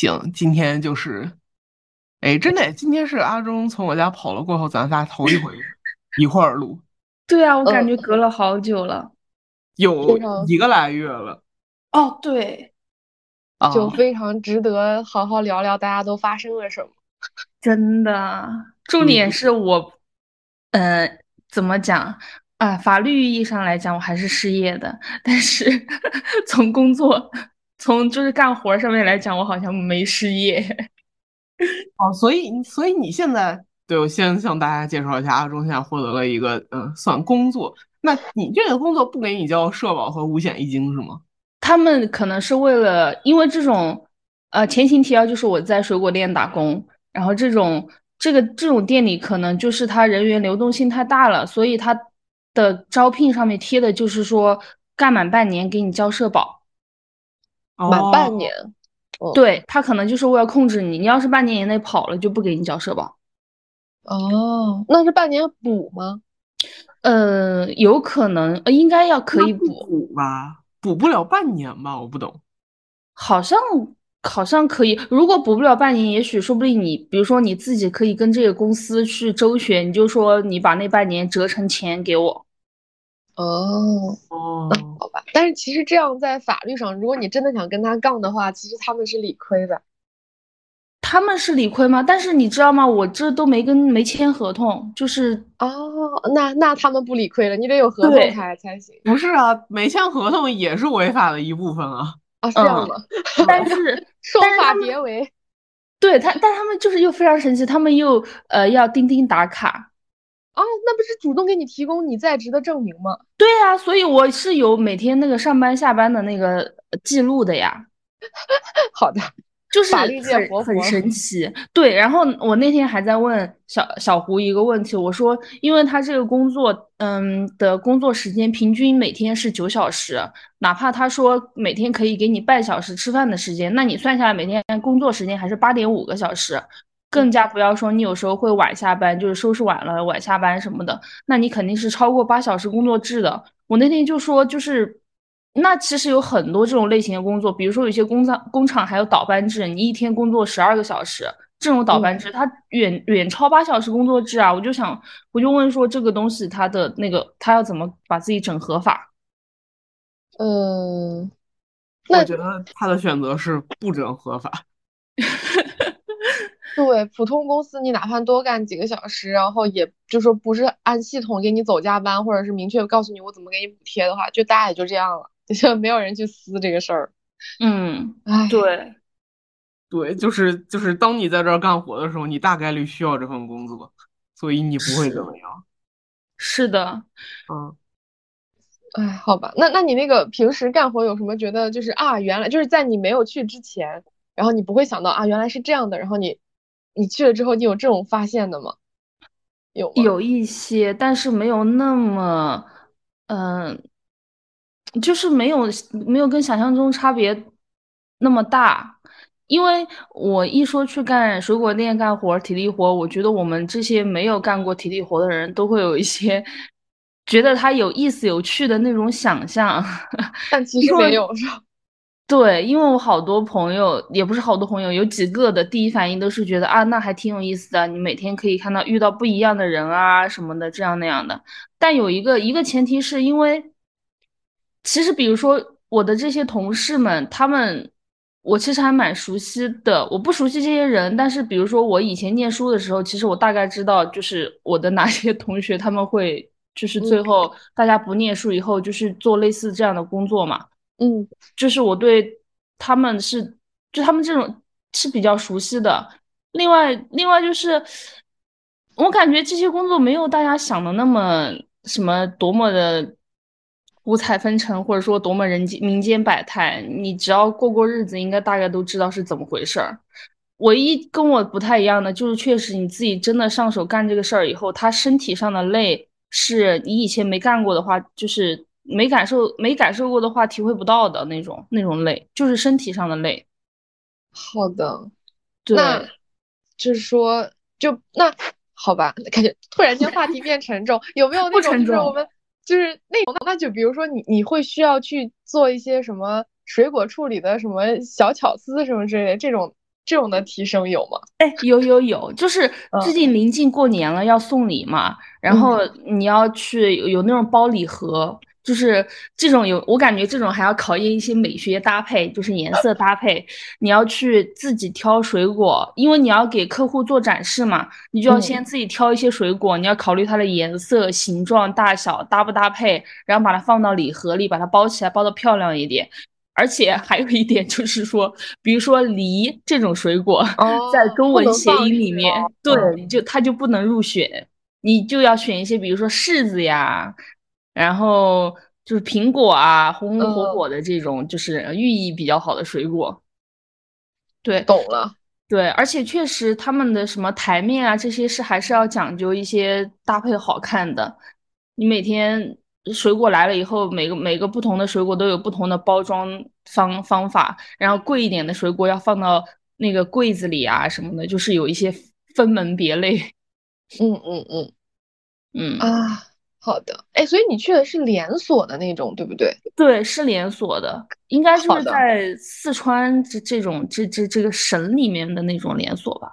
行，今天就是，哎，真的，今天是阿忠从我家跑了过后，咱仨头一回 一块儿录。对啊，我感觉隔了好久了，有一个来月了。哦，对，就非常值得好好聊聊，大家都发生了什么。真的，重点是我，呃，怎么讲啊？法律意义上来讲，我还是失业的，但是 从工作，从就是干活上面来讲，我好像没失业。哦，所以，所以你现在。对，我先向大家介绍一下，阿忠现在获得了一个嗯，算工作。那你这个工作不给你交社保和五险一金是吗？他们可能是为了，因为这种呃前情提要就是我在水果店打工，然后这种这个这种店里可能就是他人员流动性太大了，所以他的招聘上面贴的就是说干满半年给你交社保。满半年？对他可能就是为了控制你，你要是半年以内跑了就不给你交社保。哦，那是半年补吗？呃，有可能，呃应该要可以补吧，补不了半年吧？我不懂，好像好像可以。如果补不了半年，也许说不定你，比如说你自己可以跟这个公司去周旋，你就说你把那半年折成钱给我。哦哦。但是其实这样在法律上，如果你真的想跟他杠的话，其实他们是理亏的。他们是理亏吗？但是你知道吗？我这都没跟没签合同，就是哦，那那他们不理亏了，你得有合同才才行。不是啊，没签合同也是违法的一部分啊。啊，是这样的？但是 双法别为。对他，但他们就是又非常神奇，他们又呃要钉钉打卡。啊，那不是主动给你提供你在职的证明吗？对呀，所以我是有每天那个上班下班的那个记录的呀。好的。就是很很神奇，对。然后我那天还在问小小胡一个问题，我说，因为他这个工作，嗯，的工作时间平均每天是九小时，哪怕他说每天可以给你半小时吃饭的时间，那你算下来每天工作时间还是八点五个小时，更加不要说你有时候会晚下班，就是收拾晚了晚下班什么的，那你肯定是超过八小时工作制的。我那天就说，就是。那其实有很多这种类型的工作，比如说有些工厂工厂还有倒班制，你一天工作十二个小时，这种倒班制它远远超八小时工作制啊！我就想，我就问说这个东西它的那个它要怎么把自己整合法？嗯，我觉得他的选择是不整合法。对，普通公司你哪怕多干几个小时，然后也就说不是按系统给你走加班，或者是明确告诉你我怎么给你补贴的话，就大家也就这样了。就没有人去撕这个事儿，嗯，哎，对，对，就是就是，当你在这儿干活的时候，你大概率需要这份工作，所以你不会怎么样。是的，嗯，哎，好吧，那那你那个平时干活有什么觉得就是啊，原来就是在你没有去之前，然后你不会想到啊，原来是这样的，然后你你去了之后，你有这种发现的吗？有，有一些，但是没有那么，嗯。就是没有没有跟想象中差别那么大，因为我一说去干水果店干活体力活，我觉得我们这些没有干过体力活的人都会有一些觉得它有意思有趣的那种想象，但其实没有是吧？对，因为我好多朋友也不是好多朋友，有几个的第一反应都是觉得啊，那还挺有意思的，你每天可以看到遇到不一样的人啊什么的，这样那样的。但有一个一个前提是因为。其实，比如说我的这些同事们，他们我其实还蛮熟悉的。我不熟悉这些人，但是比如说我以前念书的时候，其实我大概知道，就是我的哪些同学他们会，就是最后大家不念书以后，就是做类似这样的工作嘛。嗯，就是我对他们是，就他们这种是比较熟悉的。另外，另外就是我感觉这些工作没有大家想的那么什么多么的。五彩纷呈，或者说多么人间民间百态，你只要过过日子，应该大概都知道是怎么回事儿。唯一跟我不太一样的，就是确实你自己真的上手干这个事儿以后，他身体上的累，是你以前没干过的话，就是没感受没感受过的话，体会不到的那种那种累，就是身体上的累。好的，对，就是说，就那好吧，感觉突然间话题变沉重，有没有那种就是我们。就是那种，那就比如说你，你会需要去做一些什么水果处理的什么小巧思什么之类的，这种这种的提升有吗？哎，有有有，就是最近临近过年了，要送礼嘛，然后你要去有那种包礼盒。就是这种有，我感觉这种还要考验一些美学搭配，就是颜色搭配。你要去自己挑水果，因为你要给客户做展示嘛，你就要先自己挑一些水果，你要考虑它的颜色、形状、大小搭不搭配，然后把它放到礼盒里，把它包起来，包的漂亮一点。而且还有一点就是说，比如说梨这种水果，在中文谐音里面，对，就它就不能入选，你就要选一些，比如说柿子呀。然后就是苹果啊，红红火火的这种，就是寓意比较好的水果。对，懂了。对，而且确实他们的什么台面啊，这些是还是要讲究一些搭配好看的。你每天水果来了以后，每个每个不同的水果都有不同的包装方方法，然后贵一点的水果要放到那个柜子里啊什么的，就是有一些分门别类。嗯嗯嗯嗯啊。好的，哎，所以你去的是连锁的那种，对不对？对，是连锁的，应该就是在四川这这种这这这个省里面的那种连锁吧。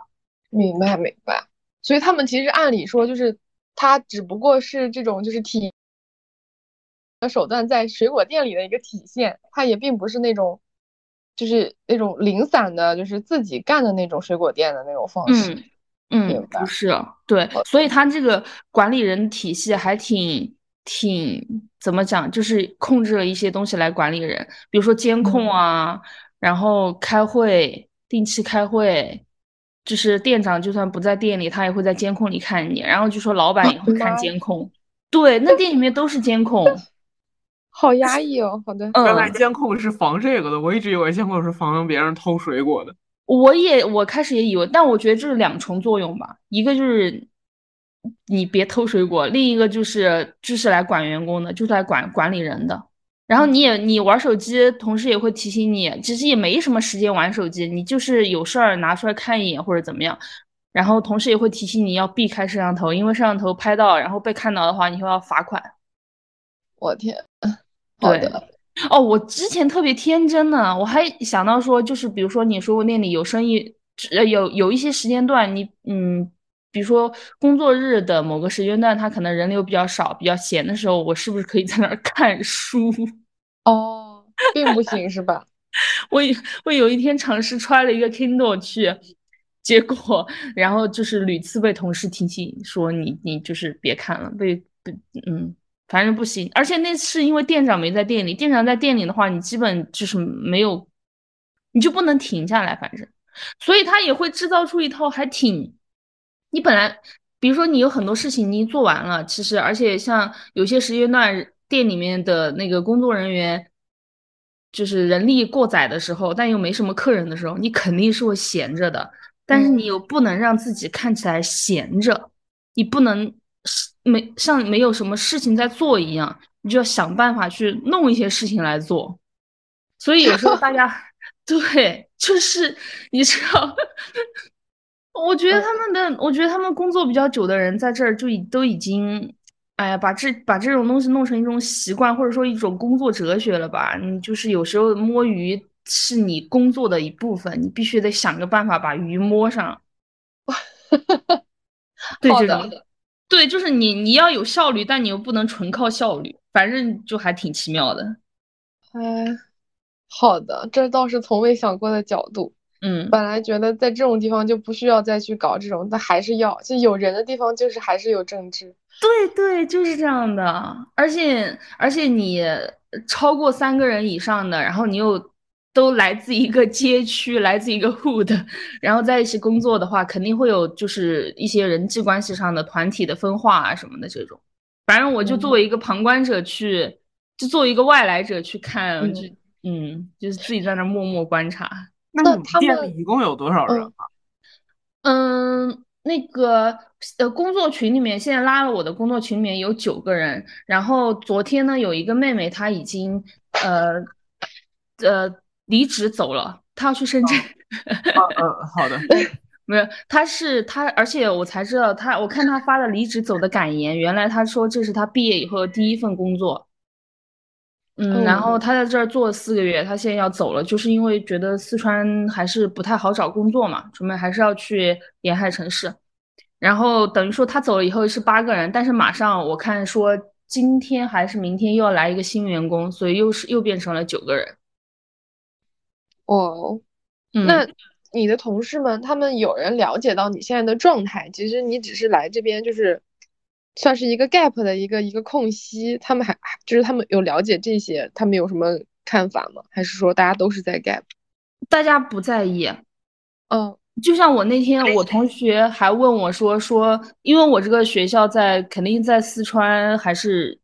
明白明白。所以他们其实按理说，就是它只不过是这种就是体的手段在水果店里的一个体现，它也并不是那种就是那种零散的，就是自己干的那种水果店的那种方式。嗯，不是，对，所以他这个管理人体系还挺挺怎么讲，就是控制了一些东西来管理人，比如说监控啊，然后开会，定期开会，就是店长就算不在店里，他也会在监控里看你，然后就说老板也会看监控，对，那店里面都是监控，好压抑哦。好的，原来监控是防这个的，我一直以为监控是防别人偷水果的。我也我开始也以为，但我觉得这是两重作用吧。一个就是你别偷水果，另一个就是就是来管员工的，就是来管管理人的。然后你也你玩手机，同事也会提醒你，其实也没什么时间玩手机，你就是有事儿拿出来看一眼或者怎么样。然后同事也会提醒你要避开摄像头，因为摄像头拍到然后被看到的话，你会要罚款。我天，好的。哦，我之前特别天真呢，我还想到说，就是比如说你说那里有生意，呃，有有一些时间段，你嗯，比如说工作日的某个时间段，他可能人流比较少、比较闲的时候，我是不是可以在那儿 看书？哦，并不行是吧？我我有一天尝试揣了一个 Kindle 去，结果然后就是屡次被同事提醒说你你就是别看了，被被嗯。反正不行，而且那是因为店长没在店里。店长在店里的话，你基本就是没有，你就不能停下来。反正，所以他也会制造出一套还挺，你本来，比如说你有很多事情你做完了，其实而且像有些时间段店里面的那个工作人员，就是人力过载的时候，但又没什么客人的时候，你肯定是会闲着的。但是你又不能让自己看起来闲着，你不能。没像没有什么事情在做一样，你就要想办法去弄一些事情来做。所以有时候大家 对，就是你知道，我觉得他们的，我觉得他们工作比较久的人在这儿就已都已经，哎呀，把这把这种东西弄成一种习惯，或者说一种工作哲学了吧？你就是有时候摸鱼是你工作的一部分，你必须得想个办法把鱼摸上。对这种。对，就是你，你要有效率，但你又不能纯靠效率，反正就还挺奇妙的。哎，好的，这倒是从未想过的角度。嗯，本来觉得在这种地方就不需要再去搞这种，但还是要，就有人的地方就是还是有政治。对对，就是这样的。而且而且你超过三个人以上的，然后你又。都来自一个街区，来自一个 hood，然后在一起工作的话，肯定会有就是一些人际关系上的团体的分化啊什么的这种。反正我就作为一个旁观者去，就作为一个外来者去看，就嗯，就是自己在那默默观察。那你们店里一共有多少人啊？嗯，那个呃，工作群里面现在拉了我的工作群里面有九个人，然后昨天呢有一个妹妹她已经呃呃。离职走了，他要去深圳。嗯，好的。没有，他是他，而且我才知道他，我看他发的离职走的感言，原来他说这是他毕业以后的第一份工作。嗯，然后他在这儿做了四个月，他现在要走了，就是因为觉得四川还是不太好找工作嘛，准备还是要去沿海城市。然后等于说他走了以后是八个人，但是马上我看说今天还是明天又要来一个新员工，所以又是又变成了九个人。哦，那你的同事们，他们有人了解到你现在的状态？其实你只是来这边，就是算是一个 gap 的一个一个空隙。他们还就是他们有了解这些，他们有什么看法吗？还是说大家都是在 gap？大家不在意。嗯。就像我那天，我同学还问我说说，因为我这个学校在肯定在四川，还是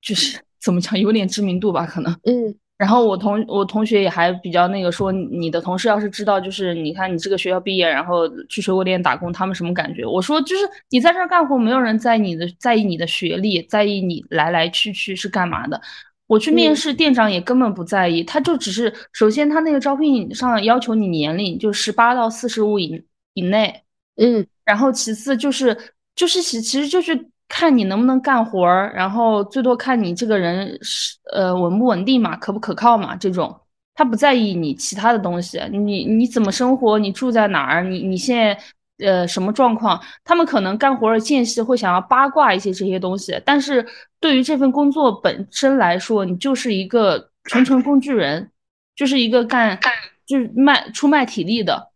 就是 怎么讲，有点知名度吧，可能。嗯。然后我同我同学也还比较那个说，你的同事要是知道，就是你看你这个学校毕业，然后去水果店打工，他们什么感觉？我说就是你在这儿干活，没有人在你的在意你的学历，在意你来来去去是干嘛的。我去面试，店长也根本不在意，他就只是首先他那个招聘上要求你年龄就十八到四十五以以内，嗯，然后其次就是就是其其实就是看你能不能干活儿，然后最多看你这个人是呃稳不稳定嘛，可不可靠嘛，这种他不在意你其他的东西，你你怎么生活，你住在哪儿，你你现在。呃，什么状况？他们可能干活的间隙会想要八卦一些这些东西，但是对于这份工作本身来说，你就是一个纯纯工具人，就是一个干干就是卖出卖体力的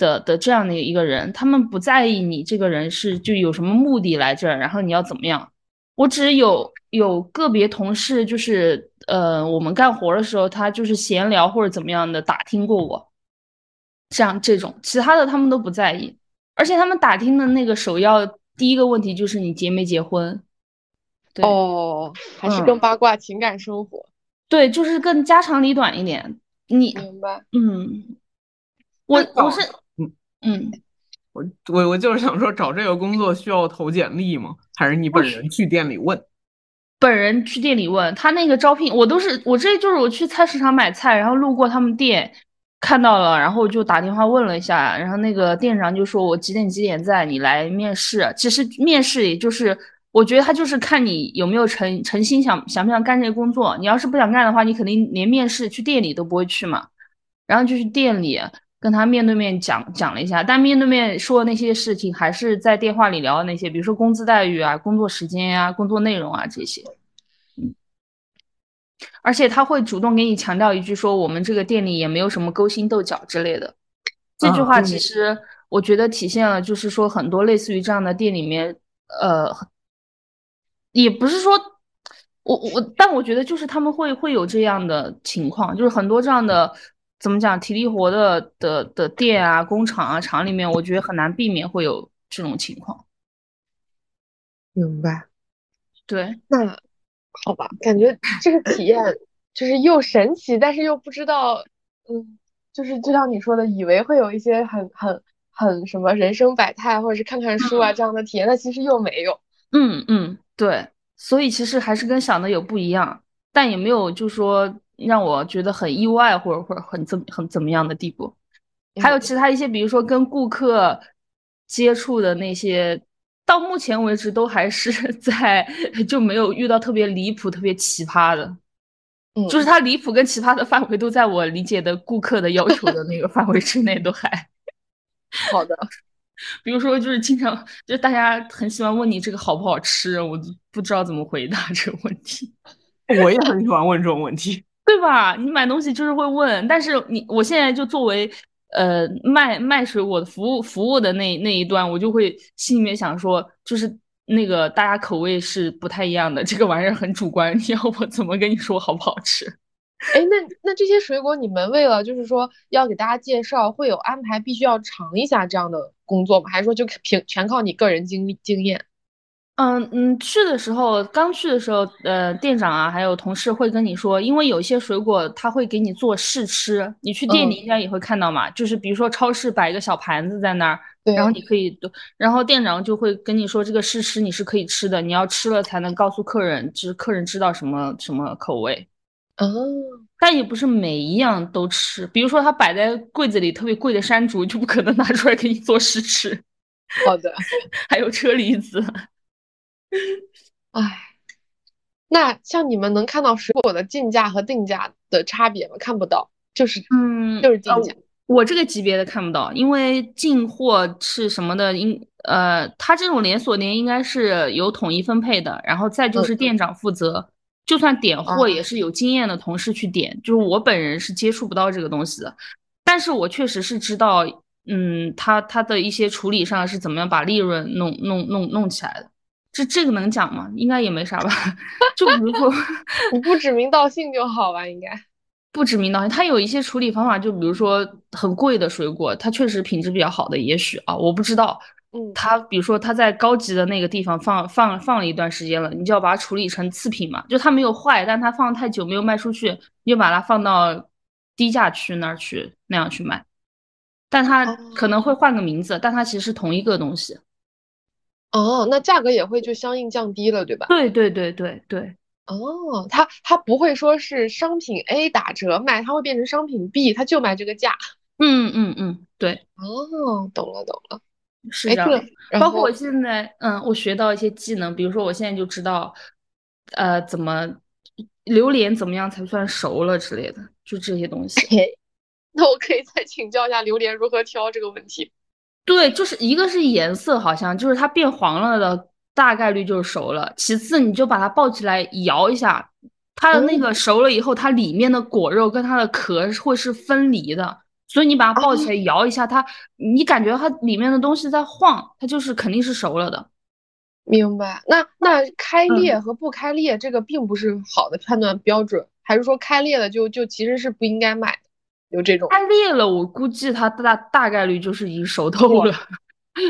的的这样的一个人。他们不在意你这个人是就有什么目的来这儿，然后你要怎么样。我只有有个别同事，就是呃，我们干活的时候，他就是闲聊或者怎么样的打听过我，像这种，其他的他们都不在意。而且他们打听的那个首要第一个问题就是你结没结婚？对哦，还是更八卦情感生活？对，就是更家长里短一点。你明白？嗯，我我是嗯嗯，我我我就是想说，找这个工作需要投简历吗？还是你本人去店里问？本人去店里问他那个招聘，我都是我这就是我去菜市场买菜，然后路过他们店。看到了，然后就打电话问了一下，然后那个店长就说：“我几点几点在，你来面试。”其实面试也就是，我觉得他就是看你有没有诚诚心想想不想干这个工作。你要是不想干的话，你肯定连面试去店里都不会去嘛。然后就去店里跟他面对面讲讲了一下，但面对面说的那些事情还是在电话里聊的那些，比如说工资待遇啊、工作时间呀、工作内容啊这些。而且他会主动给你强调一句，说我们这个店里也没有什么勾心斗角之类的。这句话其实我觉得体现了，就是说很多类似于这样的店里面，呃，也不是说我我，但我觉得就是他们会会有这样的情况，就是很多这样的怎么讲体力活的的的店啊、工厂啊、厂里面，我觉得很难避免会有这种情况。明白。对，那。好吧，感觉这个体验就是又神奇，但是又不知道，嗯，就是就像你说的，以为会有一些很很很什么人生百态，或者是看看书啊这样的体验，但其实又没有。嗯嗯，对，所以其实还是跟想的有不一样，但也没有就说让我觉得很意外或者或者很怎很怎么样的地步。还有其他一些，比如说跟顾客接触的那些。到目前为止都还是 在就没有遇到特别离谱、特别奇葩的，嗯，就是他离谱跟奇葩的范围都在我理解的顾客的要求的那个范围之内，都还 好的。比如说，就是经常就是大家很喜欢问你这个好不好吃，我不知道怎么回答这个问题。我也很喜欢问这种问题，对吧？你买东西就是会问，但是你我现在就作为。呃，卖卖水果的服务服务的那那一段，我就会心里面想说，就是那个大家口味是不太一样的，这个玩意儿很主观，你要我怎么跟你说好不好吃？哎，那那这些水果，你们为了就是说要给大家介绍，会有安排必须要尝一下这样的工作吗？还是说就凭全靠你个人经经验？嗯嗯，去的时候，刚去的时候，呃，店长啊，还有同事会跟你说，因为有一些水果他会给你做试吃，你去店里应该也会看到嘛，就是比如说超市摆一个小盘子在那儿，然后你可以，然后店长就会跟你说这个试吃你是可以吃的，你要吃了才能告诉客人，就是客人知道什么什么口味。哦，但也不是每一样都吃，比如说他摆在柜子里特别贵的山竹，就不可能拿出来给你做试吃。好的，还有车厘子。唉，那像你们能看到水果的进价和定价的差别吗？看不到，就是嗯，就是进价。我这个级别的看不到，因为进货是什么的，应呃，它这种连锁店应该是有统一分配的，然后再就是店长负责，就算点货也是有经验的同事去点，就是我本人是接触不到这个东西的，但是我确实是知道，嗯，他他的一些处理上是怎么样把利润弄弄弄弄起来的，这这个能讲吗？应该也没啥吧，就比如果我不指名道姓就好吧，应该。不指名道姓，它有一些处理方法，就比如说很贵的水果，它确实品质比较好的，也许啊，我不知道。嗯，它比如说它在高级的那个地方放放放了一段时间了，你就要把它处理成次品嘛，就它没有坏，但它放太久没有卖出去，你就把它放到低价区那儿去那样去卖，但它可能会换个名字，但它其实是同一个东西。哦，那价格也会就相应降低了，对吧？对对对对对。哦，它它不会说是商品 A 打折卖，它会变成商品 B，它就卖这个价。嗯嗯嗯，对。哦，懂了懂了，是这样。包括我现在，嗯，我学到一些技能，比如说我现在就知道，呃，怎么榴莲怎么样才算熟了之类的，就这些东西。那我可以再请教一下榴莲如何挑这个问题。对，就是一个是颜色，好像就是它变黄了的。大概率就是熟了。其次，你就把它抱起来摇一下，它的那个熟了以后，它里面的果肉跟它的壳会是分离的。所以你把它抱起来摇一下，它你感觉它里面的东西在晃，它就是肯定是熟了的。明白？那那开裂和不开裂这个并不是好的判断标准，还是说开裂了就就其实是不应该买？有这种开裂了，我估计它大大概率就是已经熟透了。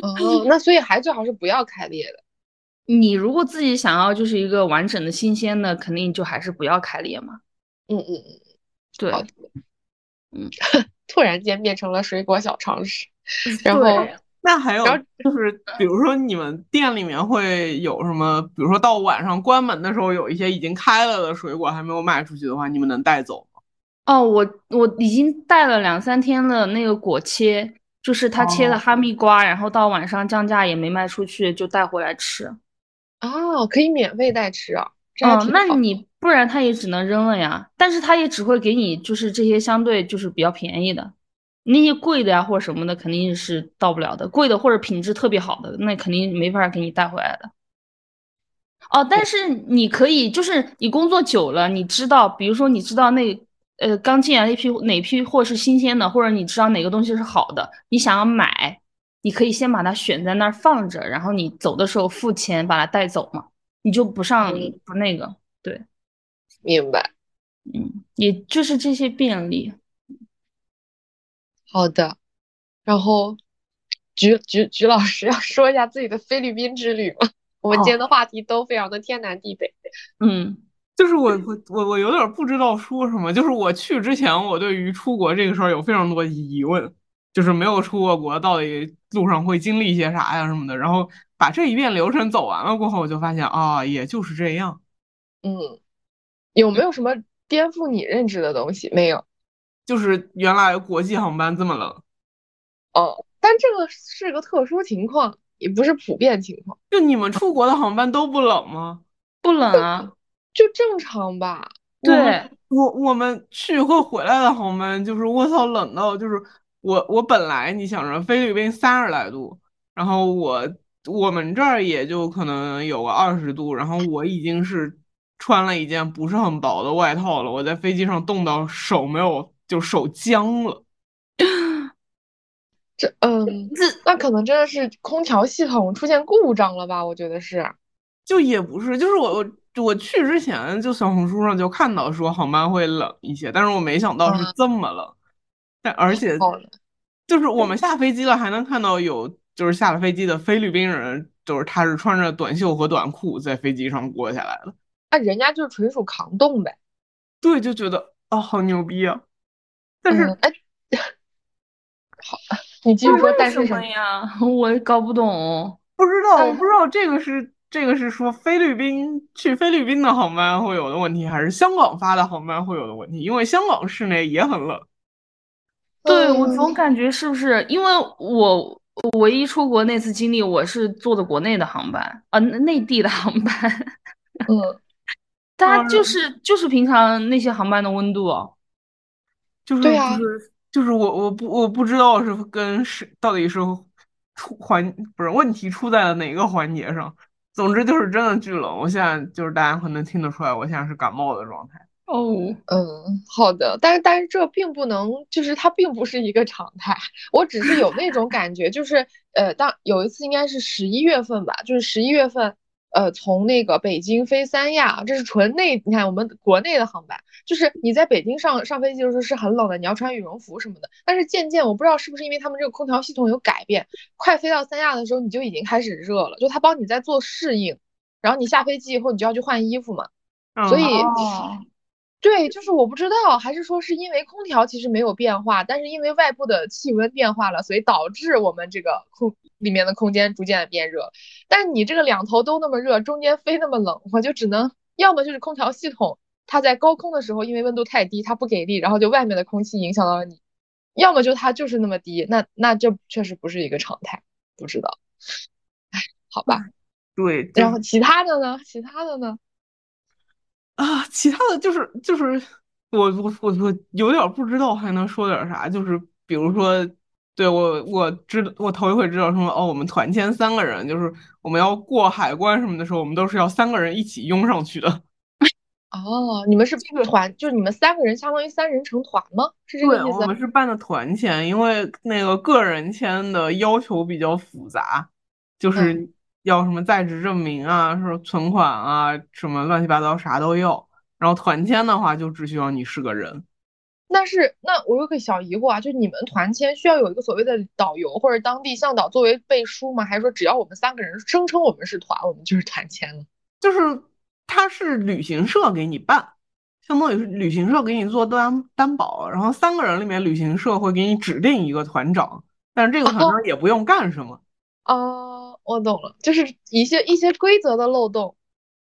哦，那所以还最好是不要开裂的。你如果自己想要就是一个完整的新鲜的，肯定就还是不要开裂嘛。嗯嗯嗯，对，嗯，突然间变成了水果小常识。然后，那还有就是，比如说你们店里面会有什么？比如说到晚上关门的时候，有一些已经开了的水果还没有卖出去的话，你们能带走吗？哦，我我已经带了两三天了，那个果切，就是他切的哈密瓜，然后到晚上降价也没卖出去，就带回来吃。哦，可以免费带吃啊！哦，那你不然他也只能扔了呀。但是他也只会给你就是这些相对就是比较便宜的，那些贵的呀或者什么的肯定是到不了的。贵的或者品质特别好的，那肯定没法给你带回来的。哦，但是你可以就是你工作久了，你知道，比如说你知道那呃刚进来那批哪批货是新鲜的，或者你知道哪个东西是好的，你想要买。你可以先把它选在那儿放着，然后你走的时候付钱把它带走嘛，你就不上不那个，对，明白，嗯，也就是这些便利。好的，然后菊菊菊老师要说一下自己的菲律宾之旅吗？我们今天的话题都非常的天南地北，嗯，就是我我我我有点不知道说什么，就是我去之前我对于出国这个事儿有非常多疑问。就是没有出过国，到底路上会经历一些啥呀什么的，然后把这一遍流程走完了过后，我就发现啊，也就是这样。嗯，有没有什么颠覆你认知的东西？没有，就是原来国际航班这么冷。哦，但这个是个特殊情况，也不是普遍情况。就你们出国的航班都不冷吗？不冷啊，就正常吧。对，我我们去和回来的航班，就是我操，冷到就是。我我本来你想着菲律宾三十来度，然后我我们这儿也就可能有个二十度，然后我已经是穿了一件不是很薄的外套了。我在飞机上冻到手没有，就手僵了。这嗯，这那可能真的是空调系统出现故障了吧？我觉得是，就也不是，就是我我我去之前就小红书上就看到说航班会冷一些，但是我没想到是这么冷。但而且，就是我们下飞机了，还能看到有就是下了飞机的菲律宾人，就是他是穿着短袖和短裤在飞机上过下来的。那人家就是纯属抗冻呗。对，就觉得啊，好牛逼啊！但是，哎，好，你继续说。但是什么呀？我搞不懂。不知道，我不知道这个是这个是说菲律宾去菲律宾的航班会有的问题，还是香港发的航班会有的问题？因为香港室内也很冷。对我总感觉是不是因为我唯一出国那次经历，我是坐的国内的航班啊，内地的航班。嗯，它就是就是平常那些航班的温度，就是就是就是我我不我不知道是跟是到底是出环不是问题出在了哪个环节上。总之就是真的巨冷，我现在就是大家可能听得出来，我现在是感冒的状态。哦，嗯，好的，但是但是这并不能，就是它并不是一个常态。我只是有那种感觉，就是呃，当有一次应该是十一月份吧，就是十一月份。呃，从那个北京飞三亚，这是纯内，你看我们国内的航班，就是你在北京上上飞机的时候是很冷的，你要穿羽绒服什么的。但是渐渐，我不知道是不是因为他们这个空调系统有改变，快飞到三亚的时候，你就已经开始热了，就他帮你在做适应，然后你下飞机以后，你就要去换衣服嘛。所以，对，就是我不知道，还是说是因为空调其实没有变化，但是因为外部的气温变化了，所以导致我们这个空。里面的空间逐渐的变热，但你这个两头都那么热，中间非那么冷，我就只能要么就是空调系统它在高空的时候因为温度太低它不给力，然后就外面的空气影响到了你，要么就它就是那么低，那那这确实不是一个常态，不知道，哎，好吧，对，然后其他的呢？其他的呢？啊，其他的就是就是我我我我有点不知道还能说点啥，就是比如说。对我，我知道我头一回知道说哦，我们团签三个人，就是我们要过海关什么的时候，我们都是要三个人一起拥上去的。哦，你们是这个团，就是你们三个人相当于三人成团吗？是这个意思？我们是办的团签，因为那个个人签的要求比较复杂，就是要什么在职证明啊，说存款啊，什么乱七八糟啥都要。然后团签的话，就只需要你是个人。那是那我有个小疑惑啊，就你们团签需要有一个所谓的导游或者当地向导作为背书吗？还是说只要我们三个人声称我们是团，我们就是团签了？就是他是旅行社给你办，相当于是旅行社给你做担担保，然后三个人里面旅行社会给你指定一个团长，但是这个团长也不用干什么。哦，我懂了，就是一些一些规则的漏洞。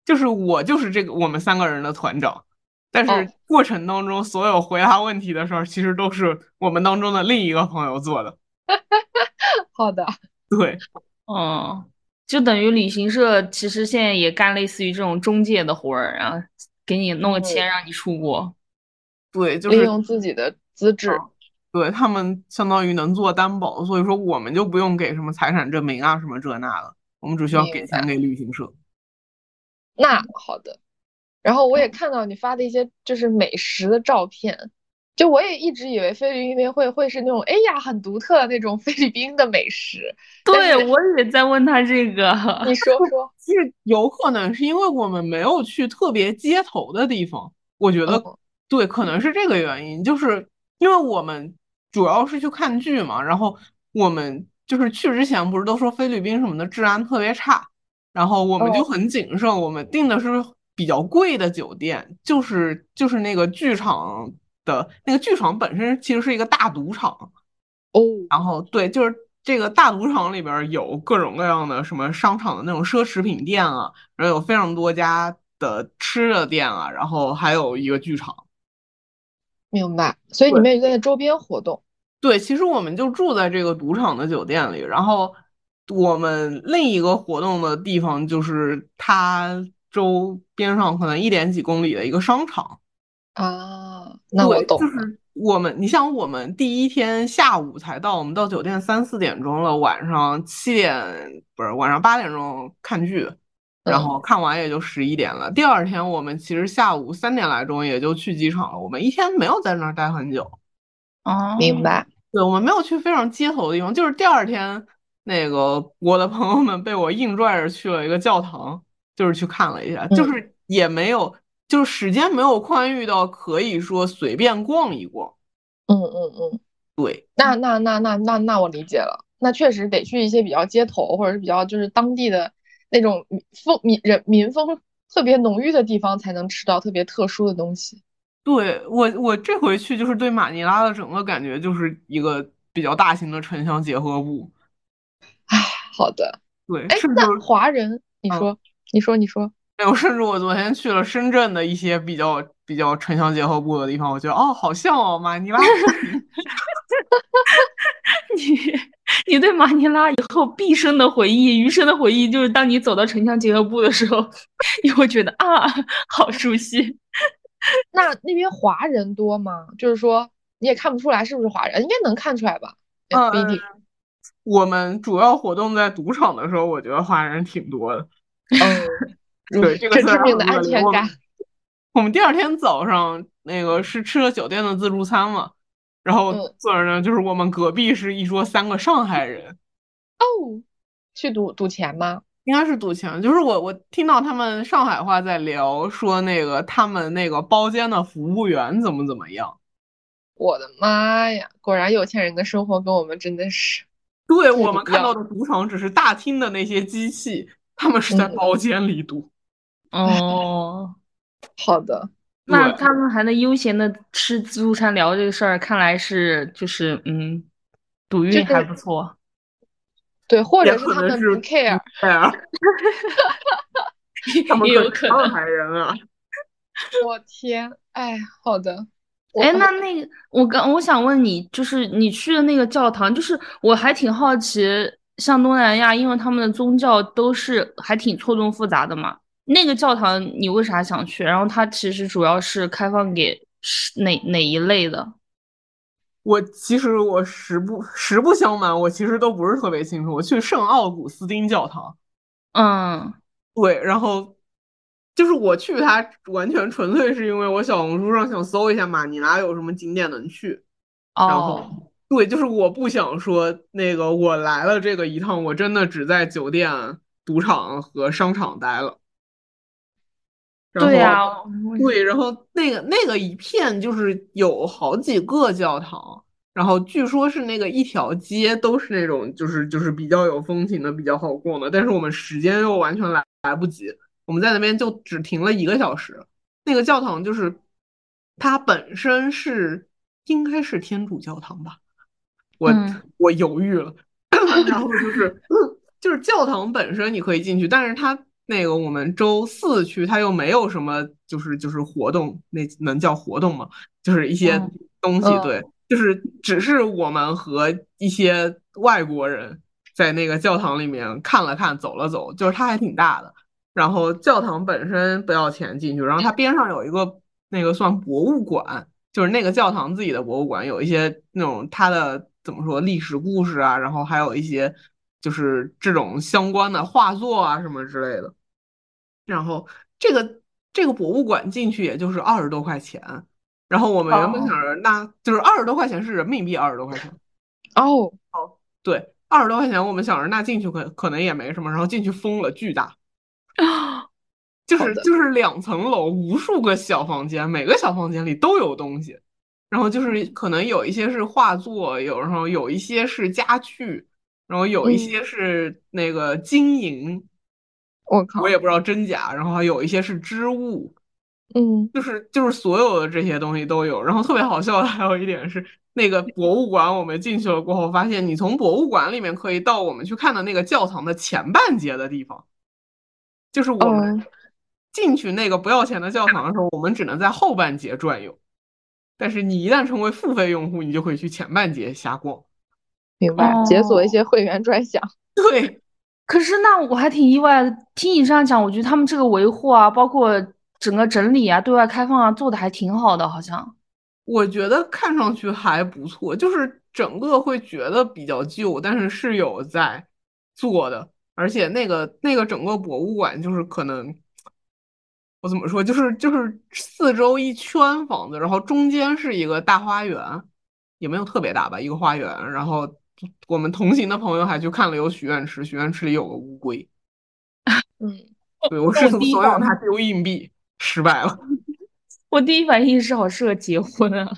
就是我就是这个我们三个人的团长。但是过程当中，所有回答问题的事儿，其实都是我们当中的另一个朋友做的。好的，对，嗯，就等于旅行社其实现在也干类似于这种中介的活儿，然后给你弄个签让你出国。对，就是利用自己的资质，对他们相当于能做担保，所以说我们就不用给什么财产证明啊什么这那的，我们只需要给钱给旅行社。那好的。然后我也看到你发的一些就是美食的照片，就我也一直以为菲律宾会会是那种哎呀很独特的那种 菲律宾的美食。对，我也在问他这个。你说说，就是有可能是因为我们没有去特别街头的地方，我觉得对，可能是这个原因，就是因为我们主要是去看剧嘛，然后我们就是去之前不是都说菲律宾什么的治安特别差，然后我们就很谨慎，我们订的是。比较贵的酒店，就是就是那个剧场的那个剧场本身其实是一个大赌场哦，然后对，就是这个大赌场里边有各种各样的什么商场的那种奢侈品店啊，然后有非常多家的吃的店啊，然后还有一个剧场。明白，所以你们也在周边活动。对，其实我们就住在这个赌场的酒店里，然后我们另一个活动的地方就是它。周边上可能一点几公里的一个商场啊，那我懂。就是我们，你像我们第一天下午才到，我们到酒店三四点钟了，晚上七点不是晚上八点钟看剧，然后看完也就十一点了。第二天我们其实下午三点来钟也就去机场了，我们一天没有在那儿待很久。哦，明白。对，我们没有去非常街头的地方，就是第二天那个我的朋友们被我硬拽着去了一个教堂。就是去看了一下，就是也没有，就是时间没有宽裕到可以说随便逛一逛。嗯嗯嗯，对，那那那那那那我理解了，那确实得去一些比较街头或者是比较就是当地的那种风民人民风特别浓郁的地方，才能吃到特别特殊的东西。对我我这回去就是对马尼拉的整个感觉就是一个比较大型的城乡结合部。哎，好的，对，哎，那华人，你说。你说，你说，有，甚至我昨天去了深圳的一些比较比较城乡结合部的地方，我觉得哦，好像哦，马尼拉。你你对马尼拉以后毕生的回忆，余生的回忆，就是当你走到城乡结合部的时候，你会觉得啊，好熟悉。那那边华人多吗？就是说你也看不出来是不是华人，应该能看出来吧？不一定。我们主要活动在赌场的时候，我觉得华人挺多的。嗯，对，这个致命的安全感。我们第二天早上那个是吃了酒店的自助餐嘛，然后坐着呢，就是我们隔壁是一桌三个上海人。哦，去赌赌钱吗？应该是赌钱。就是我我听到他们上海话在聊，说那个他们那个包间的服务员怎么怎么样。我的妈呀！果然有钱人的生活跟我们真的是。对我们看到的赌场只是大厅的那些机器，他们是在包间里赌。哦，好的，那他们还能悠闲的吃自助餐聊这个事儿，看来是就是嗯，赌运还不错。对，或者是他们不 care。他们有可能。上海人啊！我天，哎，好的。哎，那那个，我刚我想问你，就是你去的那个教堂，就是我还挺好奇，像东南亚，因为他们的宗教都是还挺错综复杂的嘛。那个教堂你为啥想去？然后它其实主要是开放给哪哪一类的？我其实我实不实不相瞒，我其实都不是特别清楚。我去圣奥古斯丁教堂，嗯，对，然后。就是我去它完全纯粹是因为我小红书上想搜一下马尼拉有什么景点能去，然后对，就是我不想说那个我来了这个一趟，我真的只在酒店、赌场和商场待了。对呀，对，然后那个那个一片就是有好几个教堂，然后据说是那个一条街都是那种就是就是比较有风情的、比较好逛的，但是我们时间又完全来来不及。我们在那边就只停了一个小时。那个教堂就是它本身是应该是天主教堂吧？我我犹豫了。然后就是 就是教堂本身你可以进去，但是它那个我们周四去，它又没有什么就是就是活动，那能叫活动吗？就是一些东西，对，就是只是我们和一些外国人在那个教堂里面看了看，走了走，就是它还挺大的。然后教堂本身不要钱进去，然后它边上有一个那个算博物馆，就是那个教堂自己的博物馆，有一些那种它的怎么说历史故事啊，然后还有一些就是这种相关的画作啊什么之类的。然后这个这个博物馆进去也就是二十多块钱，然后我们原本想着那就是二十多块钱是人民币二十多块钱。哦哦，对，二十多块钱我们想着那进去可可能也没什么，然后进去疯了，巨大。啊，就是就是两层楼，无数个小房间，每个小房间里都有东西，然后就是可能有一些是画作，有然后有一些是家具，然后有一些是那个金银，我靠，我也不知道真假，然后还有一些是织物，嗯，就是就是所有的这些东西都有，然后特别好笑的还有一点是那个博物馆，我们进去了过后发现，你从博物馆里面可以到我们去看的那个教堂的前半截的地方。就是我们进去那个不要钱的教堂的时候，我们只能在后半截转悠。但是你一旦成为付费用户，你就可以去前半截瞎逛。明白，解锁一些会员专享。对，可是那我还挺意外的。听你这样讲，我觉得他们这个维护啊，包括整个整理啊、对外开放啊，做的还挺好的，好像。我觉得看上去还不错，就是整个会觉得比较旧，但是是有在做的。而且那个那个整个博物馆就是可能，我怎么说，就是就是四周一圈房子，然后中间是一个大花园，也没有特别大吧，一个花园。然后我们同行的朋友还去看了有许愿池，许愿池里有个乌龟。嗯，对我试图怂恿他丢硬币，失败了。我第一反应是好适合结婚啊，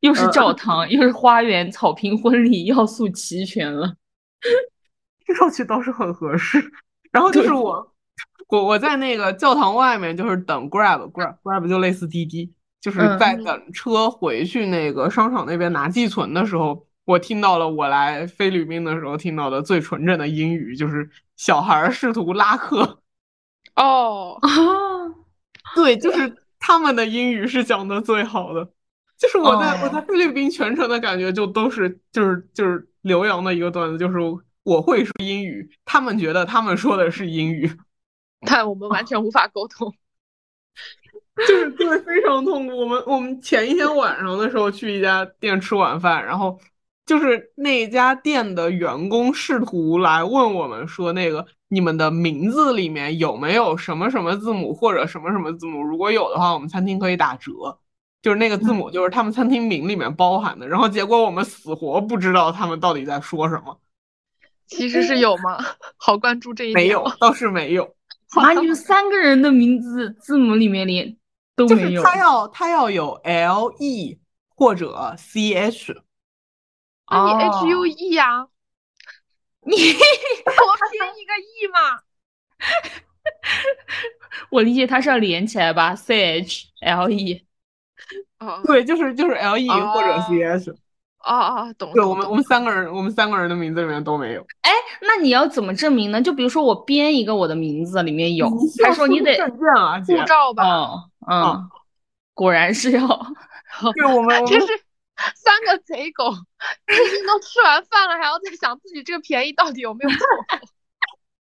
又是教堂，又是花园，草坪婚礼要素齐全了。听上去倒是很合适，然后就是我，我我在那个教堂外面，就是等 Grab，Grab，Grab 就类似滴滴，就是在等车回去那个商场那边拿寄存的时候，我听到了我来菲律宾的时候听到的最纯正的英语，就是小孩试图拉客。哦，啊，对，就是他们的英语是讲的最好的。就是我在我在菲律宾全程的感觉就都是就是就是刘洋的一个段子，就是我会说英语，他们觉得他们说的是英语，但我们完全无法沟通，就是就是非常痛苦。我们我们前一天晚上的时候去一家店吃晚饭，然后就是那家店的员工试图来问我们说，那个你们的名字里面有没有什么什么字母或者什么什么字母？如果有的话，我们餐厅可以打折。就是那个字母，就是他们餐厅名里面包含的。然后结果我们死活不知道他们到底在说什么。其实是有吗？好关注这一点。没有，倒是没有。啊，你们三个人的名字字母里面连都没有。他要他要有 L E 或者 C H。啊，你 H U E 呀？你我拼一个 E 嘛？我理解他是要连起来吧？C H L E。哦，对，就是就是 L E 或者 C S，哦哦，懂。对我们我们三个人，我们三个人的名字里面都没有。哎，那你要怎么证明呢？就比如说我编一个我的名字里面有，还说你得证件啊，护照吧？嗯嗯，果然是要。对，我们这是 三个贼狗，明明都吃完饭了，还要再想自己这个便宜到底有没有错。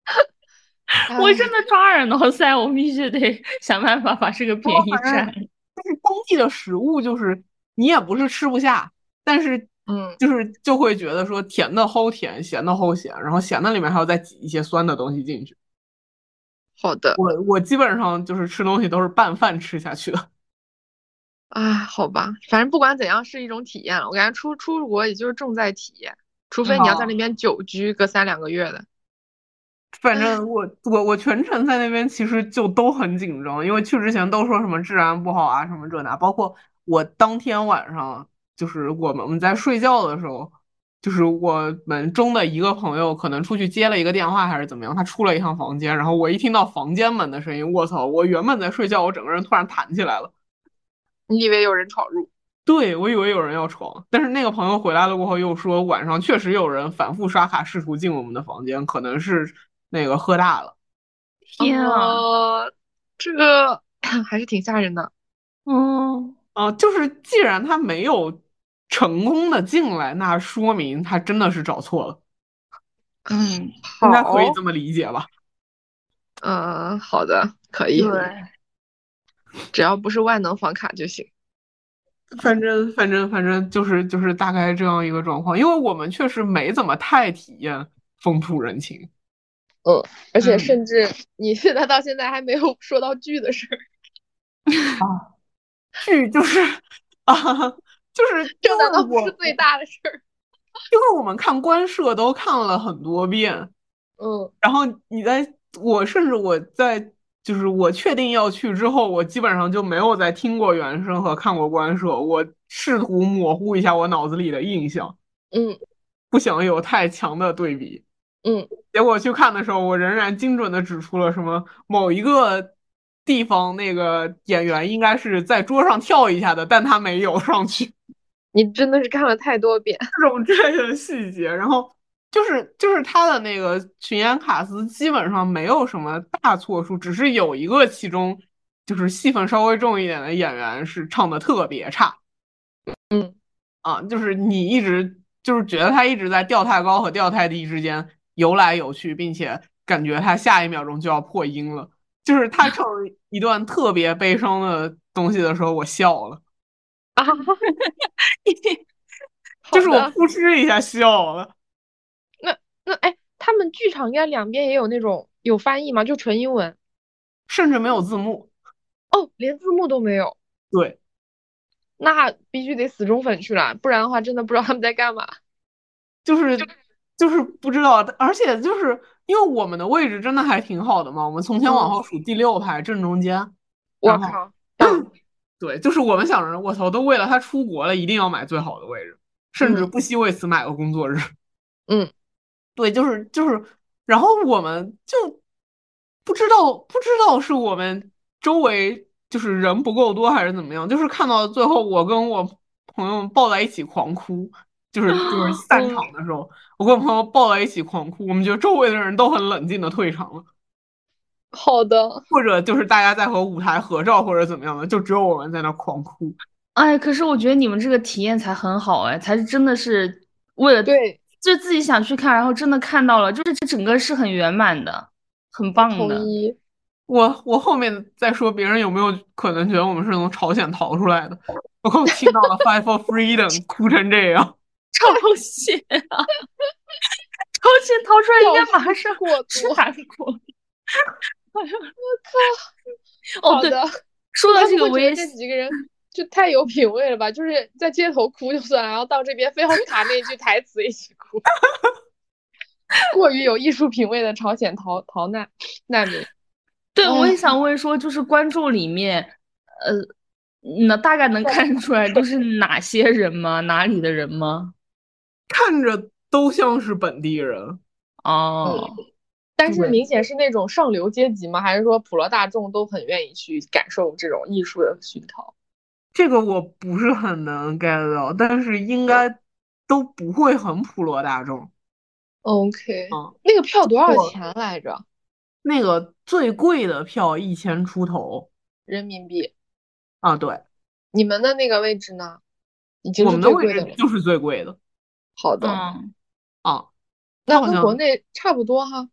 我真的抓耳挠腮，我必须得想办法把这个便宜占。但是当地的食物就是你也不是吃不下，但是嗯，就是就会觉得说甜的齁甜，咸的齁咸，然后咸的里面还要再挤一些酸的东西进去。好的，我我基本上就是吃东西都是拌饭吃下去的。啊，好吧，反正不管怎样是一种体验了。我感觉出出国也就是重在体验，除非你要在那边久居个三两个月的。反正我我我全程在那边其实就都很紧张，因为去之前都说什么治安不好啊，什么这那，包括我当天晚上就是我们我们在睡觉的时候，就是我们中的一个朋友可能出去接了一个电话还是怎么样，他出了一趟房间，然后我一听到房间门的声音，我操！我原本在睡觉，我整个人突然弹起来了。你以为有人闯入？对，我以为有人要闯，但是那个朋友回来了过后又说晚上确实有人反复刷卡试图进我们的房间，可能是。那个喝大了，天啊，这个 还是挺吓人的。嗯，啊，就是既然他没有成功的进来，那说明他真的是找错了。嗯，应该可以这么理解吧？嗯，好的，可以。对，只要不是万能房卡就行。反正反正反正就是就是大概这样一个状况，因为我们确实没怎么太体验风土人情。嗯，而且甚至你现在到现在还没有说到剧的事儿啊，剧就是啊，就是这难道不是最大的事儿？因为我们看官社都看了很多遍，嗯，然后你在我甚至我在就是我确定要去之后，我基本上就没有再听过原声和看过官摄，我试图模糊一下我脑子里的印象，嗯，不想有太强的对比。嗯，结果去看的时候，我仍然精准的指出了什么某一个地方那个演员应该是在桌上跳一下的，但他没有上去。你真的是看了太多遍这种这类的细节，然后就是就是他的那个群演卡司基本上没有什么大错处，只是有一个其中就是戏份稍微重一点的演员是唱的特别差。嗯，啊，就是你一直就是觉得他一直在调太高和调太低之间。游来游去，并且感觉他下一秒钟就要破音了。就是他唱一段特别悲伤的东西的时候，我笑了啊，就是我扑哧一下笑了。那那哎，他们剧场应该两边也有那种有翻译吗？就纯英文，甚至没有字幕哦，连字幕都没有。对，那必须得死忠粉去了，不然的话真的不知道他们在干嘛。就是。就是不知道，而且就是因为我们的位置真的还挺好的嘛，我们从前往后数第六排正中间。我靠！对，就是我们想着，我操，都为了他出国了，一定要买最好的位置，甚至不惜为此买个工作日。嗯，对，就是就是，然后我们就不知道不知道是我们周围就是人不够多还是怎么样，就是看到最后，我跟我朋友们抱在一起狂哭。就是就是散场的时候，我跟我朋友抱在一起狂哭。我们觉得周围的人都很冷静的退场了。好的，或者就是大家在和舞台合照或者怎么样的，就只有我们在那狂哭。哎，可是我觉得你们这个体验才很好哎，才是真的是为了对，就自己想去看，然后真的看到了，就是这整个是很圆满的，很棒的。我我后面再说别人有没有可能觉得我们是从朝鲜逃出来的？我刚听到了 Fight for Freedom，哭成这样。朝鲜啊，朝鲜逃出来应该马上过去韩国。我靠！哦，对，说到这个，我也这几个人就太有品位了吧？就是在街头哭就算了，然后到这边非要卡那句台词一起哭，过于有艺术品位的朝鲜逃逃难难民。对，我也想问说，就是观众里面，呃，那大概能看出来都是哪些人吗？哪里的人吗？看着都像是本地人哦，但是明显是那种上流阶级吗？还是说普罗大众都很愿意去感受这种艺术的熏陶？这个我不是很能 get 到，但是应该都不会很普罗大众。OK，那个票多少钱来着？那个最贵的票一千出头人民币。啊，对。你们的那个位置呢？已经是最贵的，就是最贵的。好的。啊，那跟国内差不多哈。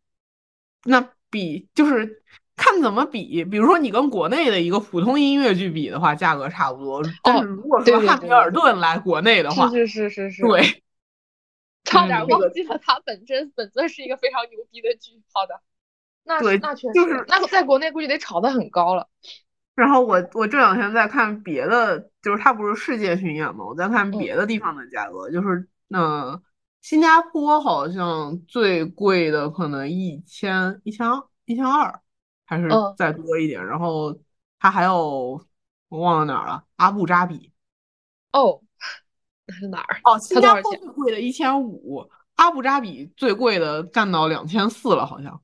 那比就是看怎么比，比如说你跟国内的一个普通音乐剧比的话，价格差不多。但是如果说汉密尔顿来国内的话，是是是是。对。差点忘记了，它本身本身是一个非常牛逼的剧。好的。那那确实，那在国内估计得炒得很高了。然后我我这两天在看别的，就是它不是世界巡演嘛，我在看别的地方的价格，就是那新加坡好像最贵的可能一千一千一千二，还是再多一点。然后它还有我忘了哪儿了，阿布扎比。哦，那是哪儿？哦，新加坡最贵的一千五，阿布扎比最贵的干到两千四了，好像。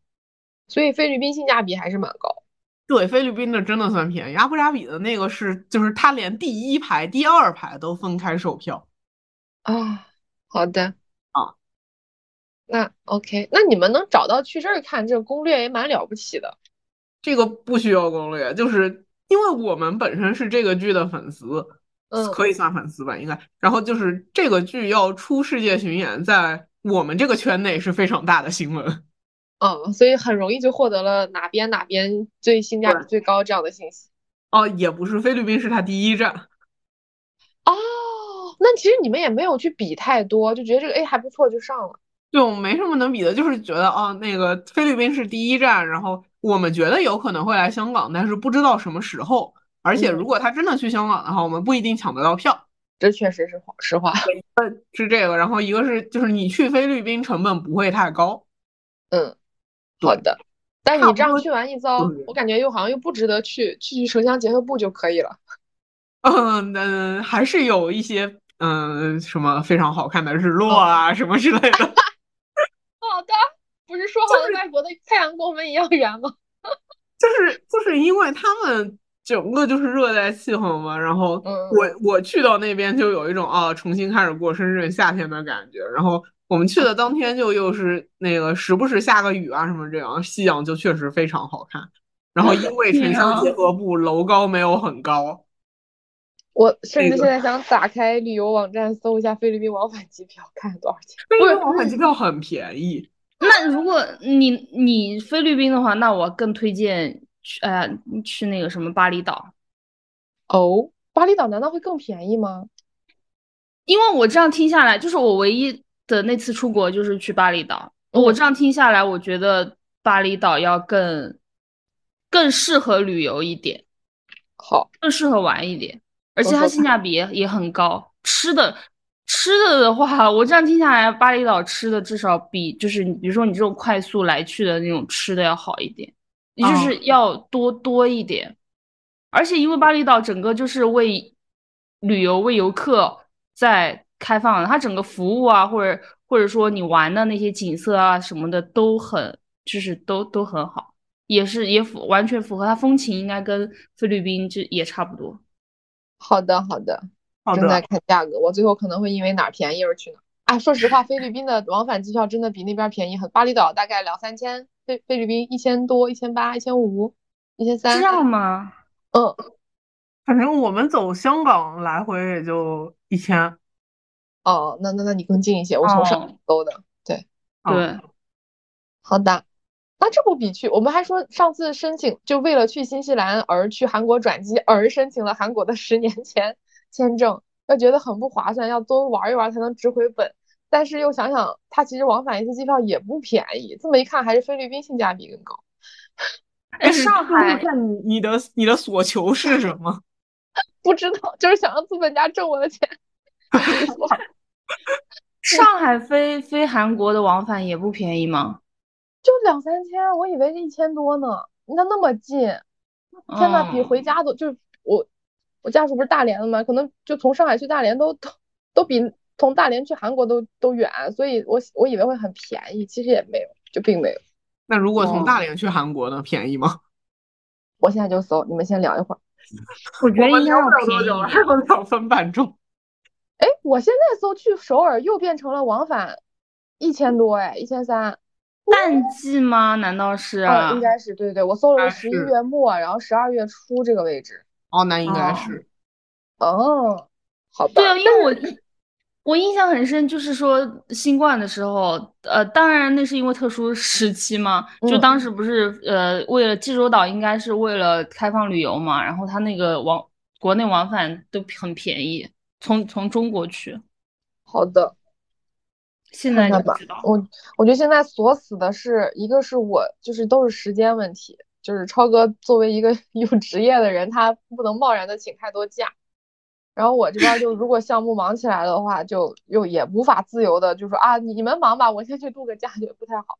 所以菲律宾性价比还是蛮高，对，菲律宾的真的算便宜。阿布扎比的那个是，就是他连第一排、第二排都分开售票。啊，好的啊，那 OK，那你们能找到去这儿看这个攻略也蛮了不起的。这个不需要攻略，就是因为我们本身是这个剧的粉丝，嗯，可以算粉丝吧，应该。然后就是这个剧要出世界巡演，在我们这个圈内是非常大的新闻。嗯，所以很容易就获得了哪边哪边最性价比最高这样的信息。哦，也不是，菲律宾是他第一站。哦，那其实你们也没有去比太多，就觉得这个哎还不错就上了。对，我没什么能比的，就是觉得哦，那个菲律宾是第一站，然后我们觉得有可能会来香港，但是不知道什么时候。而且如果他真的去香港的话，我们不一定抢得到票。这确实是实话。一个是这个，然后一个是就是你去菲律宾成本不会太高。嗯。好的，但你这样去完一遭，我感觉又好像又不值得去，去去城乡结合部就可以了。嗯，嗯，还是有一些嗯什么非常好看的日落啊什么之类的。不是说好的外国的太阳跟我们一样圆吗？就是就是因为他们整个就是热带气候嘛，然后我我去到那边就有一种啊重新开始过深圳夏天的感觉，然后。我们去的当天就又是那个时不时下个雨啊什么这样，夕阳就确实非常好看。然后因为 城乡结合部楼高没有很高，我甚至现在想打开旅游网站搜一下菲律宾往返机票，看多少钱。菲律宾往返 机票很便宜。那如果你你菲律宾的话，那我更推荐去呃去那个什么巴厘岛。哦，巴厘岛难道会更便宜吗？因为我这样听下来，就是我唯一。的那次出国就是去巴厘岛，我这样听下来，我觉得巴厘岛要更更适合旅游一点，好，更适合玩一点，而且它性价比也很高。吃的吃的的话，我这样听下来，巴厘岛吃的至少比就是比如说你这种快速来去的那种吃的要好一点，也就是要多多一点。而且因为巴厘岛整个就是为旅游为游客在。开放的，它整个服务啊，或者或者说你玩的那些景色啊什么的都很，就是都都很好，也是也符完全符合它风情，应该跟菲律宾就也差不多。好的好的，正在看价格，我最后可能会因为哪便宜而去哪。哎，说实话，菲律宾的往返机票真的比那边便宜很，巴厘岛大概两三千，菲菲律宾一千多，一千八，一千五，一千三。这样吗？嗯。反正我们走香港来回也就一千。哦，那那那你更近一些，我从上海走的，对对。好的，那这不比去？我们还说上次申请就为了去新西兰而去韩国转机而申请了韩国的十年前签证，要觉得很不划算，要多玩一玩才能值回本。但是又想想，它其实往返一次机票也不便宜，这么一看还是菲律宾性价比更高。哎，上海，看你你的你的所求是什么？不知道，就是想让资本家挣我的钱。上海飞飞韩国的往返也不便宜吗？就两三千，我以为一千多呢。你看那么近，天呐，比回家都就我我家属不是大连的吗？可能就从上海去大连都都都比从大连去韩国都都远，所以我我以为会很便宜，其实也没有，就并没有。那如果从大连去韩国呢？便宜吗？我现在就搜，你们先聊一会儿。我觉得应该要便宜，还能两分半钟。哎，我现在搜去首尔又变成了往返一千多，哎，一千三。淡季吗？难道是？应该是，对对，我搜了十一月末，然后十二月初这个位置。哦，那应该是。哦，好吧。对啊，因为我我印象很深，就是说新冠的时候，呃，当然那是因为特殊时期嘛，就当时不是呃，为了济州岛应该是为了开放旅游嘛，然后他那个往国内往返都很便宜，从从中国去。好的。现在吧，我我觉得现在锁死的是一个是我就是都是时间问题，就是超哥作为一个 有职业的人，他不能贸然的请太多假。然后我这边就如果项目忙起来的话，就又也无法自由的就说啊你们忙吧，我先去度个假也不太好。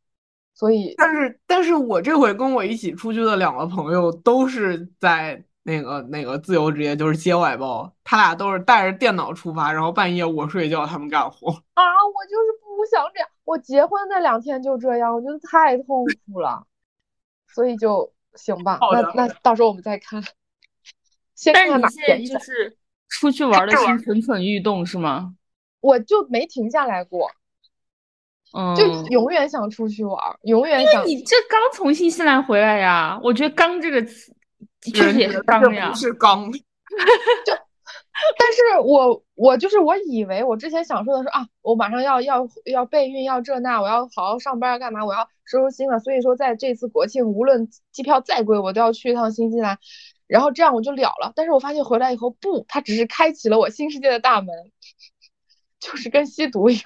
所以，但是但是我这回跟我一起出去的两个朋友都是在。那个那个自由职业就是接外包，他俩都是带着电脑出发，然后半夜我睡觉，他们干活啊！我就是不想这样，我结婚那两天就这样，我觉得太痛苦了，所以就行吧。那那到时候我们再看。先看哪便宜就是出去玩的心蠢蠢欲动是吗？我就没停下来过，嗯，就永远想出去玩，永远想。你这刚从新西兰回来呀？我觉得“刚”这个词。确实也是刚呀，是刚。就，但是我我就是我以为我之前想说的是啊，我马上要要要备孕要这那，我要好好上班要干嘛，我要收收心了。所以说在这次国庆，无论机票再贵，我都要去一趟新西兰，然后这样我就了了。但是我发现回来以后不，它只是开启了我新世界的大门，就是跟吸毒一样，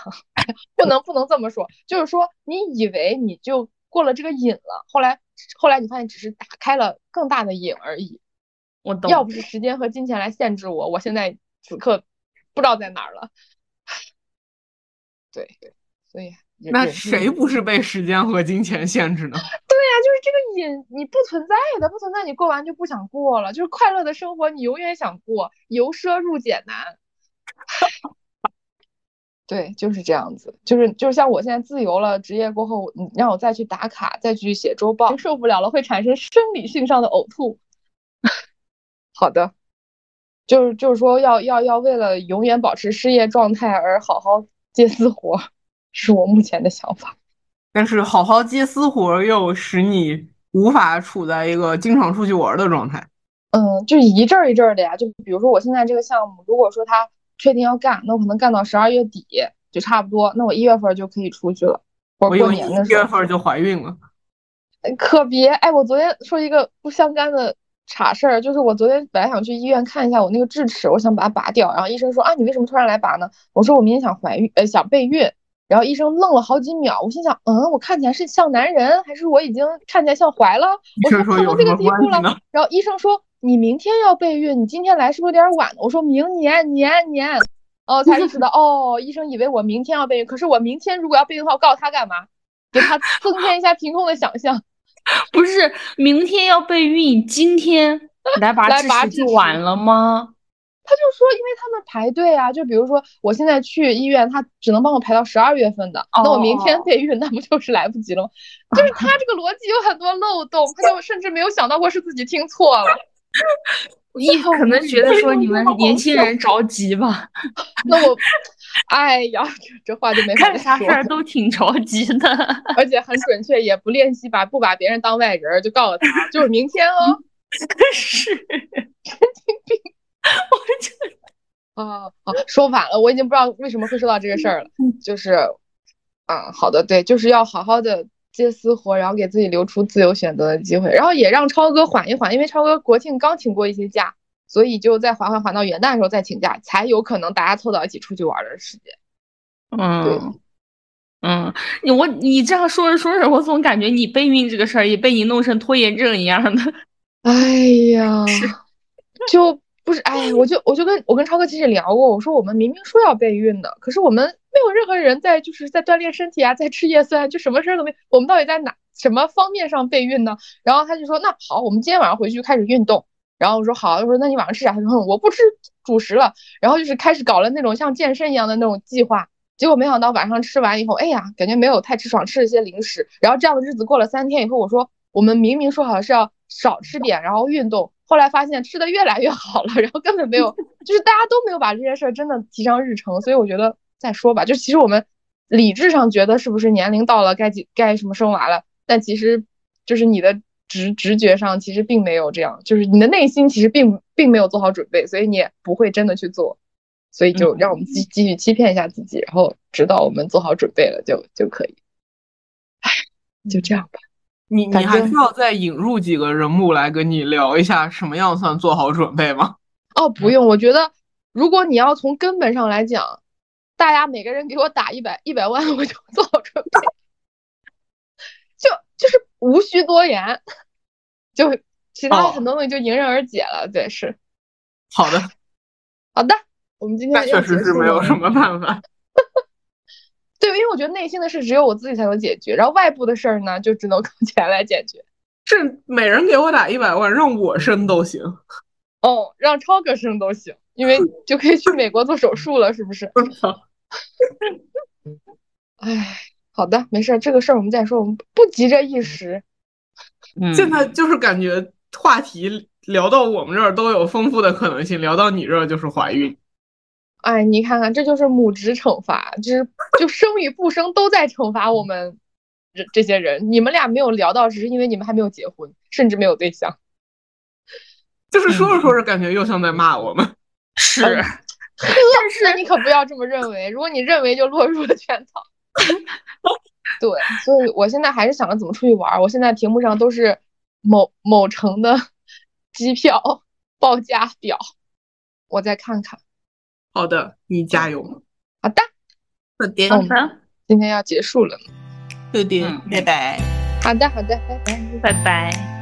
不能不能这么说，就是说你以为你就过了这个瘾了，后来。后来你发现只是打开了更大的瘾而已。我懂。要不是时间和金钱来限制我，我现在此刻不知道在哪儿了。对对，所以那谁不是被时间和金钱限制呢？对呀，就是这个瘾，你不存在的，不存在，你过完就不想过了。就是快乐的生活，你永远想过，由奢入俭难。对，就是这样子，就是就是像我现在自由了，职业过后，你让我再去打卡，再去写周报，受不了了，会产生生理性上的呕吐。好的，就是就是说要要要为了永远保持失业状态而好好接私活，是我目前的想法。但是好好接私活又使你无法处在一个经常出去玩的状态。嗯，就一阵一阵的呀，就比如说我现在这个项目，如果说他。确定要干，那我可能干到十二月底就差不多。那我一月份就可以出去了。我过年的时候一月份就怀孕了，可别！哎，我昨天说一个不相干的岔事儿，就是我昨天本来想去医院看一下我那个智齿，我想把它拔掉。然后医生说啊，你为什么突然来拔呢？我说我明天想怀孕，呃，想备孕。然后医生愣了好几秒，我心想，嗯，我看起来是像男人，还是我已经看起来像怀了？我说看到这个地步了。然后医生说。你明天要备孕，你今天来是不是有点晚？我说明年年年，哦，才意识到 哦，医生以为我明天要备孕，可是我明天如果要备孕的话，我告诉他干嘛？给他增添一下凭空的想象。不是明天要备孕，今天 来拔智齿就晚了吗？他就说，因为他们排队啊，就比如说我现在去医院，他只能帮我排到十二月份的，那我明天备孕，那不就是来不及了吗？就是他这个逻辑有很多漏洞，他就甚至没有想到过是自己听错了。你可能觉得说你们年轻人着急吧？那我，哎呀，这这话就没法说。啥事儿都挺着急的，而且很准确，也不练习把不把别人当外人，就告诉他就是明天哦。是，神经病。啊啊，说反了，我已经不知道为什么会说到这个事儿了。就是，嗯，好的，对，就是要好好的接私活，然后给自己留出自由选择的机会，然后也让超哥缓一缓，因为超哥国庆刚请过一些假，所以就再缓缓缓到元旦的时候再请假，才有可能大家凑到一起出去玩的时间。嗯，嗯，你我你这样说着说着，我总感觉你备孕这个事儿也被你弄成拖延症一样的。哎呀，就。不是，哎，我就我就跟我跟超哥其实聊过，我说我们明明说要备孕的，可是我们没有任何人在就是在锻炼身体啊，在吃叶酸，就什么事儿都没。我们到底在哪什么方面上备孕呢？然后他就说，那好，我们今天晚上回去开始运动。然后我说好，他说那你晚上吃啥？他说我不吃主食了。然后就是开始搞了那种像健身一样的那种计划。结果没想到晚上吃完以后，哎呀，感觉没有太吃爽，吃了些零食。然后这样的日子过了三天以后，我说我们明明说好是要少吃点，然后运动。后来发现吃的越来越好了，然后根本没有，就是大家都没有把这件事儿真的提上日程，所以我觉得再说吧。就其实我们理智上觉得是不是年龄到了该几该什么生娃了，但其实就是你的直直觉上其实并没有这样，就是你的内心其实并并没有做好准备，所以你也不会真的去做，所以就让我们继继续欺骗一下自己，然后直到我们做好准备了就就可以。唉，就这样吧。你你还需要再引入几个人物来跟你聊一下，什么样算做好准备吗？哦，不用，我觉得如果你要从根本上来讲，大家每个人给我打一百一百万，我就做好准备，就就是无需多言，就其他很多东西就迎刃而解了。对，是 好的，好的，我们今天确实是没有什么办法。对，因为我觉得内心的事只有我自己才能解决，然后外部的事儿呢，就只能靠钱来解决。是每人给我打一百万，让我生都行。哦，让超哥生都行，因为就可以去美国做手术了，是不是？哎，好的，没事，这个事儿我们再说，我们不急着一时。现在就是感觉话题聊到我们这儿都有丰富的可能性，聊到你这儿就是怀孕。哎，你看看，这就是母职惩罚，就是就生与不生都在惩罚我们这这些人。你们俩没有聊到，只是因为你们还没有结婚，甚至没有对象。就是说着说着，感觉又像在骂我们。是，但是你可不要这么认为。如果你认为，就落入了圈套。对，所以我现在还是想着怎么出去玩。我现在屏幕上都是某某城的 机票报价表，我再看看。好的，你加油。好的，好的，好的，今天要结束了。好的，拜拜。好的，好的，拜拜，拜拜。